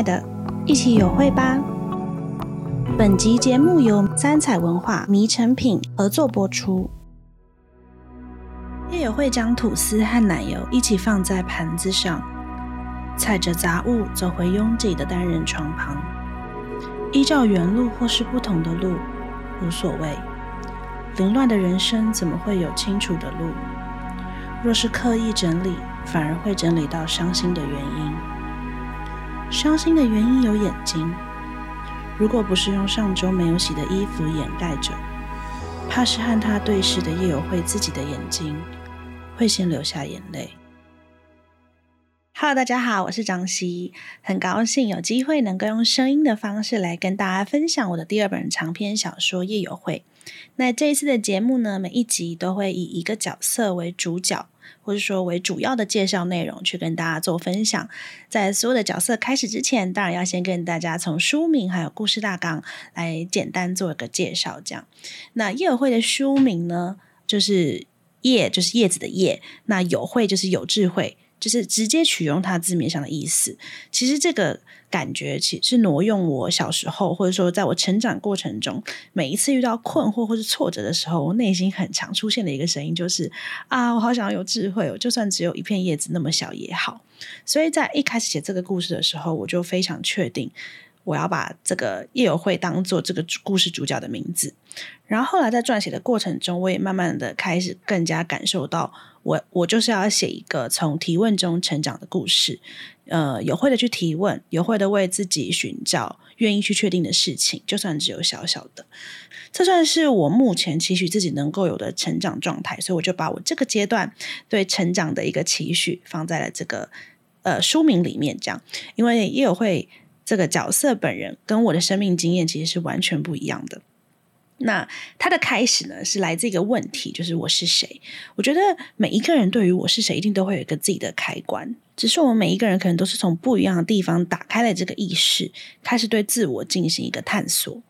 爱的，一起有会吧。本集节目由三彩文化迷成品合作播出。叶有慧将吐司和奶油一起放在盘子上，踩着杂物走回拥挤的单人床旁。依照原路或是不同的路，无所谓。凌乱的人生怎么会有清楚的路？若是刻意整理，反而会整理到伤心的原因。伤心的原因有眼睛，如果不是用上周没有洗的衣服掩盖着，怕是和他对视的叶有慧自己的眼睛会先流下眼泪。Hello，大家好，我是张希，很高兴有机会能够用声音的方式来跟大家分享我的第二本长篇小说《夜游会》。那这一次的节目呢，每一集都会以一个角色为主角。或者说为主要的介绍内容去跟大家做分享。在所有的角色开始之前，当然要先跟大家从书名还有故事大纲来简单做一个介绍。这样，那叶有慧的书名呢，就是叶就是叶子的叶，那有会就是有智慧。就是直接取用它字面上的意思，其实这个感觉其实是挪用我小时候，或者说在我成长过程中，每一次遇到困惑或是挫折的时候，我内心很常出现的一个声音，就是啊，我好想要有智慧哦，就算只有一片叶子那么小也好。所以在一开始写这个故事的时候，我就非常确定。我要把这个叶友会当做这个故事主角的名字，然后后来在撰写的过程中，我也慢慢的开始更加感受到我，我就是要写一个从提问中成长的故事，呃，有会的去提问，有会的为自己寻找愿意去确定的事情，就算只有小小的，这算是我目前期许自己能够有的成长状态，所以我就把我这个阶段对成长的一个期许放在了这个呃书名里面，这样，因为叶有会。这个角色本人跟我的生命经验其实是完全不一样的。那他的开始呢，是来自一个问题，就是我是谁？我觉得每一个人对于我是谁，一定都会有一个自己的开关。只是我们每一个人可能都是从不一样的地方打开了这个意识，开始对自我进行一个探索。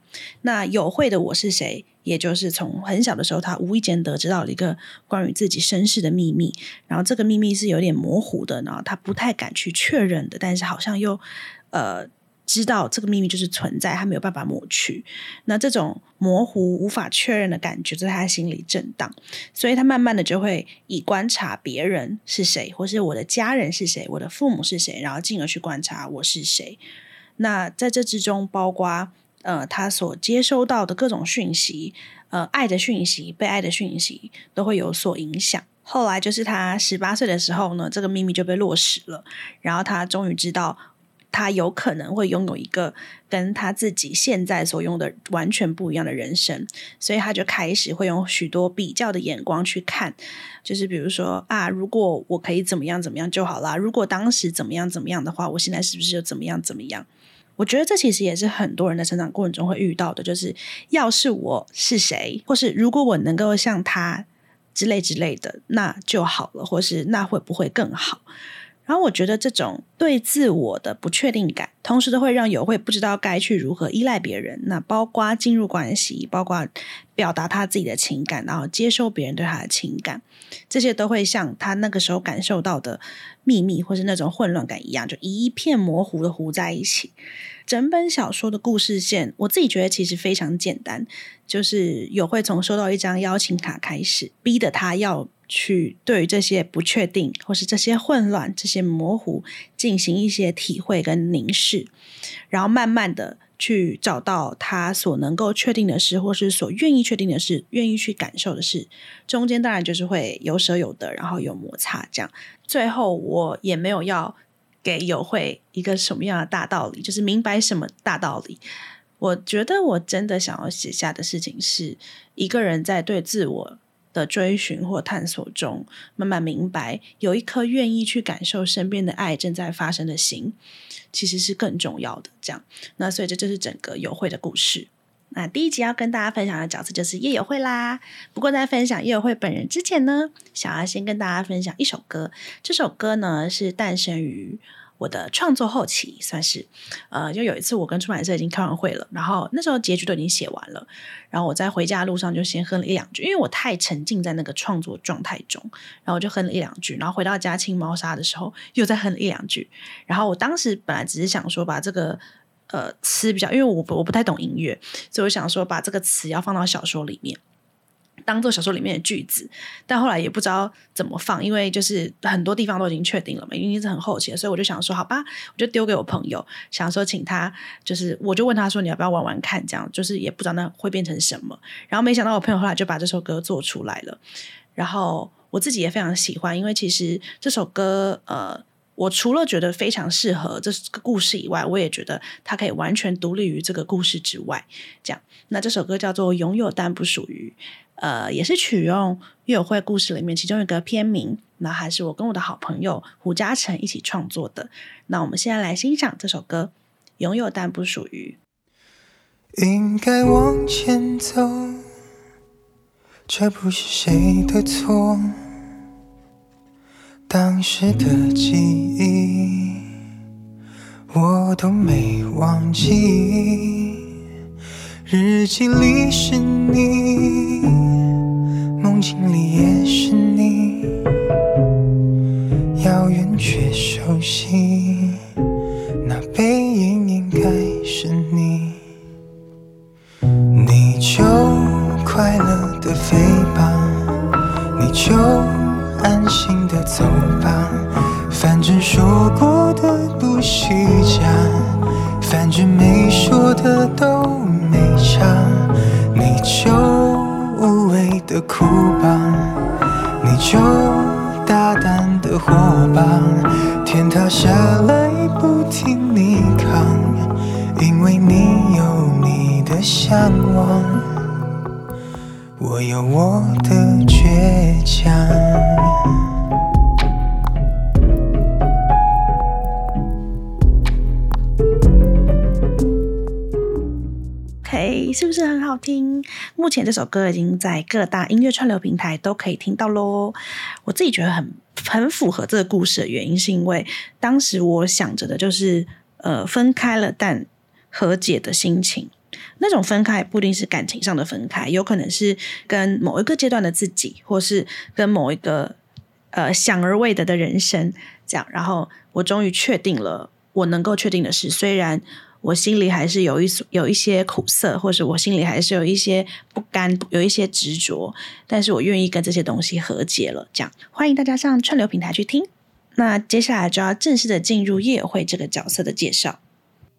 那有会的我是谁，也就是从很小的时候，他无意间得知到了一个关于自己身世的秘密，然后这个秘密是有点模糊的，然后他不太敢去确认的，但是好像又呃。知道这个秘密就是存在，他没有办法抹去。那这种模糊、无法确认的感觉，在他心里震荡，所以他慢慢的就会以观察别人是谁，或是我的家人是谁，我的父母是谁，然后进而去观察我是谁。那在这之中，包括呃，他所接收到的各种讯息，呃，爱的讯息、被爱的讯息，都会有所影响。后来就是他十八岁的时候呢，这个秘密就被落实了，然后他终于知道。他有可能会拥有一个跟他自己现在所用的完全不一样的人生，所以他就开始会用许多比较的眼光去看，就是比如说啊，如果我可以怎么样怎么样就好啦，如果当时怎么样怎么样的话，我现在是不是就怎么样怎么样？我觉得这其实也是很多人的成长过程中会遇到的，就是要是我是谁，或是如果我能够像他之类之类的，那就好了，或是那会不会更好？然后我觉得这种对自我的不确定感，同时都会让有会不知道该去如何依赖别人。那包括进入关系，包括表达他自己的情感，然后接受别人对他的情感，这些都会像他那个时候感受到的秘密，或是那种混乱感一样，就一片模糊的糊在一起。整本小说的故事线，我自己觉得其实非常简单，就是有会从收到一张邀请卡开始，逼得他要。去对于这些不确定，或是这些混乱、这些模糊，进行一些体会跟凝视，然后慢慢的去找到他所能够确定的事，或是所愿意确定的事，愿意去感受的事。中间当然就是会有舍有得，然后有摩擦，这样。最后我也没有要给有会一个什么样的大道理，就是明白什么大道理。我觉得我真的想要写下的事情是一个人在对自我。的追寻或探索中，慢慢明白，有一颗愿意去感受身边的爱正在发生的心，其实是更重要的。这样，那所以这就是整个有会的故事。那第一集要跟大家分享的角色就是叶友慧啦。不过在分享叶友慧本人之前呢，想要先跟大家分享一首歌。这首歌呢是诞生于我的创作后期，算是呃，就有一次我跟出版社已经开完会了，然后那时候结局都已经写完了，然后我在回家路上就先哼了一两句，因为我太沉浸在那个创作状态中，然后我就哼了一两句，然后回到家清猫砂的时候又再哼了一两句，然后我当时本来只是想说把这个呃词比较，因为我我不太懂音乐，所以我想说把这个词要放到小说里面。当做小说里面的句子，但后来也不知道怎么放，因为就是很多地方都已经确定了嘛，因为是很后期，所以我就想说，好吧，我就丢给我朋友，想说请他，就是我就问他说，你要不要玩玩看，这样就是也不知道那会变成什么，然后没想到我朋友后来就把这首歌做出来了，然后我自己也非常喜欢，因为其实这首歌，呃。我除了觉得非常适合这个故事以外，我也觉得它可以完全独立于这个故事之外。这样，那这首歌叫做《拥有但不属于》，呃，也是取用乐友会故事里面其中一个片名。那还是我跟我的好朋友胡嘉诚一起创作的。那我们现在来欣赏这首歌《拥有但不属于》。应该往前走，这不是谁的错。当时的记忆，我都没忘记。日记里是你，梦境里也是你，遥远却熟悉。那背影应该是你，你就快乐的飞吧，你就。安心的走吧，反正说过的不虚假，反正没哭吧，你就大胆的活吧，天塌下来不听你扛，因为你有你的向往，我有我的倔强。是不是很好听？目前这首歌已经在各大音乐串流平台都可以听到喽。我自己觉得很很符合这个故事的原因，是因为当时我想着的就是，呃，分开了但和解的心情。那种分开不一定是感情上的分开，有可能是跟某一个阶段的自己，或是跟某一个呃想而未得的人生这样。然后我终于确定了我能够确定的事，虽然。我心里还是有一有一些苦涩，或者我心里还是有一些不甘，有一些执着，但是我愿意跟这些东西和解了。这样，欢迎大家上串流平台去听。那接下来就要正式的进入叶友会这个角色的介绍。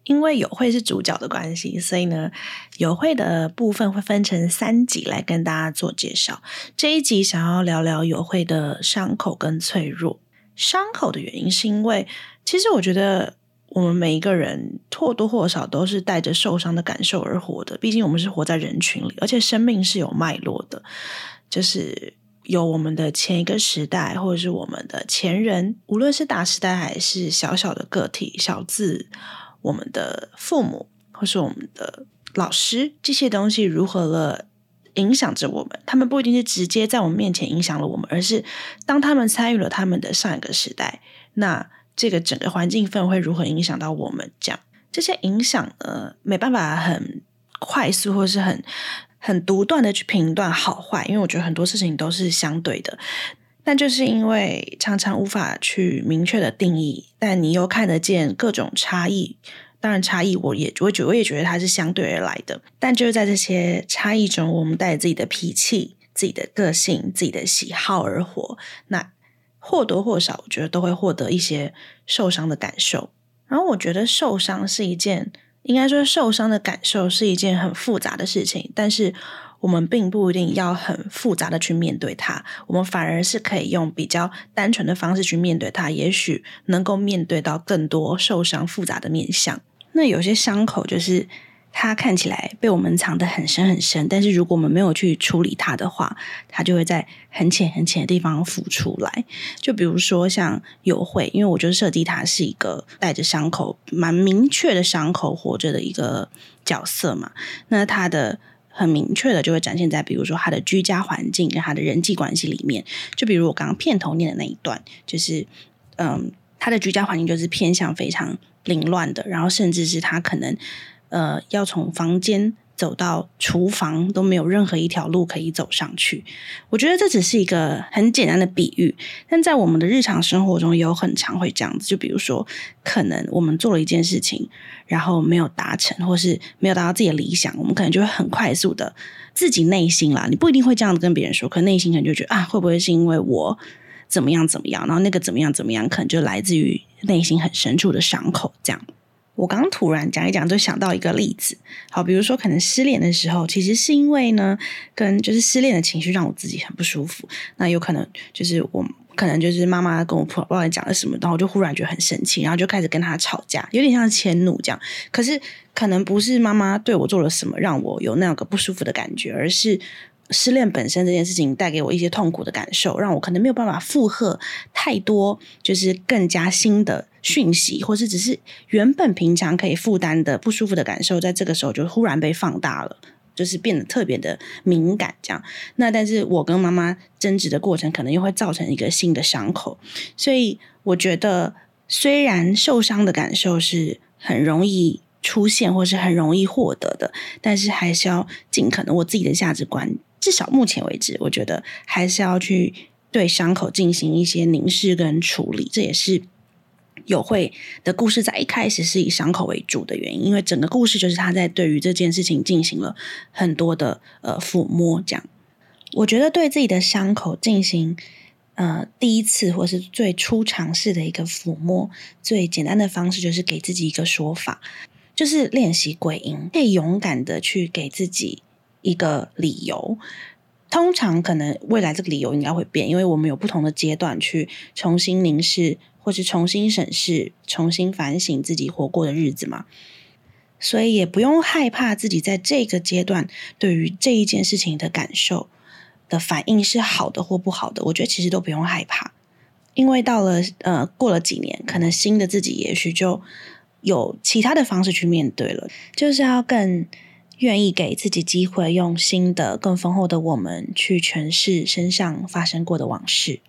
因为友会是主角的关系，所以呢，友会的部分会分成三集来跟大家做介绍。这一集想要聊聊友会的伤口跟脆弱。伤口的原因是因为，其实我觉得。我们每一个人或多或少都是带着受伤的感受而活的，毕竟我们是活在人群里，而且生命是有脉络的，就是有我们的前一个时代，或者是我们的前人，无论是大时代还是小小的个体，小字我们的父母或是我们的老师，这些东西如何了影响着我们？他们不一定是直接在我们面前影响了我们，而是当他们参与了他们的上一个时代，那。这个整个环境氛围如何影响到我们？这样这些影响呢，没办法很快速或是很很独断的去评断好坏，因为我觉得很多事情都是相对的。但就是因为常常无法去明确的定义，但你又看得见各种差异。当然，差异我也我觉我也觉得它是相对而来的。但就是在这些差异中，我们带着自己的脾气、自己的个性、自己的喜好而活。那。或多或少，我觉得都会获得一些受伤的感受。然后，我觉得受伤是一件，应该说受伤的感受是一件很复杂的事情。但是，我们并不一定要很复杂的去面对它，我们反而是可以用比较单纯的方式去面对它，也许能够面对到更多受伤复杂的面相。那有些伤口就是。它看起来被我们藏得很深很深，但是如果我们没有去处理它的话，它就会在很浅很浅的地方浮出来。就比如说像友会，因为我觉得设计它是一个带着伤口、蛮明确的伤口活着的一个角色嘛，那它的很明确的就会展现在，比如说他的居家环境跟他的人际关系里面。就比如我刚刚片头念的那一段，就是嗯。他的居家环境就是偏向非常凌乱的，然后甚至是他可能呃要从房间。走到厨房都没有任何一条路可以走上去。我觉得这只是一个很简单的比喻，但在我们的日常生活中也有很常会这样子。就比如说，可能我们做了一件事情，然后没有达成，或是没有达到自己的理想，我们可能就会很快速的自己内心啦，你不一定会这样子跟别人说，可内心可能就觉得啊，会不会是因为我怎么样怎么样，然后那个怎么样怎么样，可能就来自于内心很深处的伤口，这样。我刚突然讲一讲，就想到一个例子。好，比如说可能失恋的时候，其实是因为呢，跟就是失恋的情绪让我自己很不舒服。那有可能就是我可能就是妈妈跟我婆婆讲了什么，然后我就忽然觉得很生气，然后就开始跟他吵架，有点像迁怒这样。可是可能不是妈妈对我做了什么让我有那样个不舒服的感觉，而是。失恋本身这件事情带给我一些痛苦的感受，让我可能没有办法负荷太多，就是更加新的讯息，或是只是原本平常可以负担的不舒服的感受，在这个时候就忽然被放大了，就是变得特别的敏感。这样，那但是我跟妈妈争执的过程，可能又会造成一个新的伤口。所以我觉得，虽然受伤的感受是很容易出现，或是很容易获得的，但是还是要尽可能我自己的价值观。至少目前为止，我觉得还是要去对伤口进行一些凝视跟处理。这也是友会的故事在一开始是以伤口为主的原因，因为整个故事就是他在对于这件事情进行了很多的呃抚摸。这样，我觉得对自己的伤口进行呃第一次或是最初尝试的一个抚摸，最简单的方式就是给自己一个说法，就是练习归因，可以勇敢的去给自己。一个理由，通常可能未来这个理由应该会变，因为我们有不同的阶段去重新凝视，或是重新审视、重新反省自己活过的日子嘛。所以也不用害怕自己在这个阶段对于这一件事情的感受的反应是好的或不好的。我觉得其实都不用害怕，因为到了呃过了几年，可能新的自己也许就有其他的方式去面对了，就是要更。愿意给自己机会，用新的、更丰厚的我们去诠释身上发生过的往事。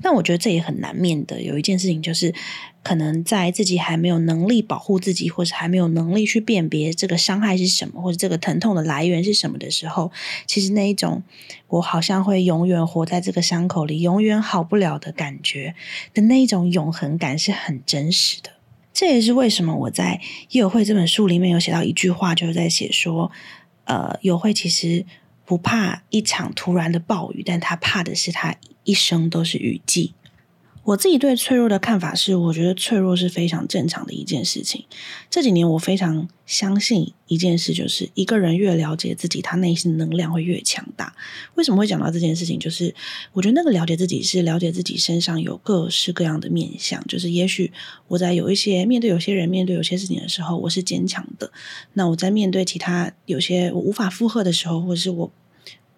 但我觉得这也很难免的。有一件事情就是，可能在自己还没有能力保护自己，或是还没有能力去辨别这个伤害是什么，或者这个疼痛的来源是什么的时候，其实那一种我好像会永远活在这个伤口里，永远好不了的感觉的那一种永恒感是很真实的。这也是为什么我在《友会》这本书里面有写到一句话，就是在写说，呃，友会其实不怕一场突然的暴雨，但他怕的是他一生都是雨季。我自己对脆弱的看法是，我觉得脆弱是非常正常的一件事情。这几年我非常相信一件事，就是一个人越了解自己，他内心能量会越强大。为什么会讲到这件事情？就是我觉得那个了解自己是了解自己身上有各式各样的面相。就是也许我在有一些面对有些人、面对有些事情的时候，我是坚强的。那我在面对其他有些我无法负荷的时候，或者是我。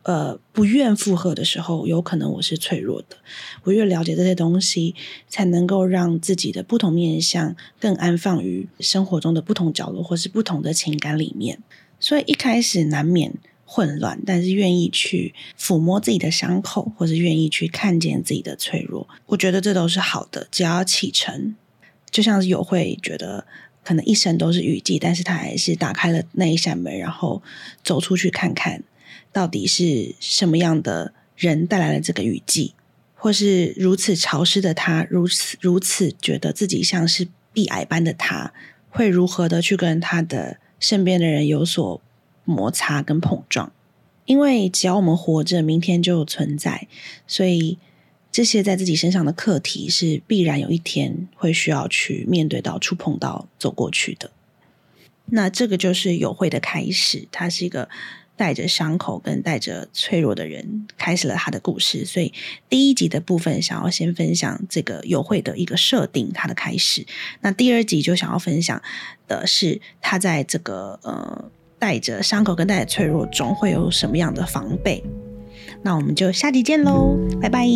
呃，不愿负荷的时候，有可能我是脆弱的。我越了解这些东西，才能够让自己的不同面相更安放于生活中的不同角落，或是不同的情感里面。所以一开始难免混乱，但是愿意去抚摸自己的伤口，或是愿意去看见自己的脆弱，我觉得这都是好的。只要启程，就像是有会觉得可能一生都是雨季，但是他还是打开了那一扇门，然后走出去看看。到底是什么样的人带来了这个雨季，或是如此潮湿的他，如此如此觉得自己像是壁癌般的他，会如何的去跟他的身边的人有所摩擦跟碰撞？因为只要我们活着，明天就存在，所以这些在自己身上的课题是必然有一天会需要去面对到、触碰到、走过去的。那这个就是友会的开始，它是一个。带着伤口跟带着脆弱的人开始了他的故事，所以第一集的部分想要先分享这个友会的一个设定，他的开始。那第二集就想要分享的是他在这个呃带着伤口跟带着脆弱中会有什么样的防备。那我们就下集见喽，拜拜。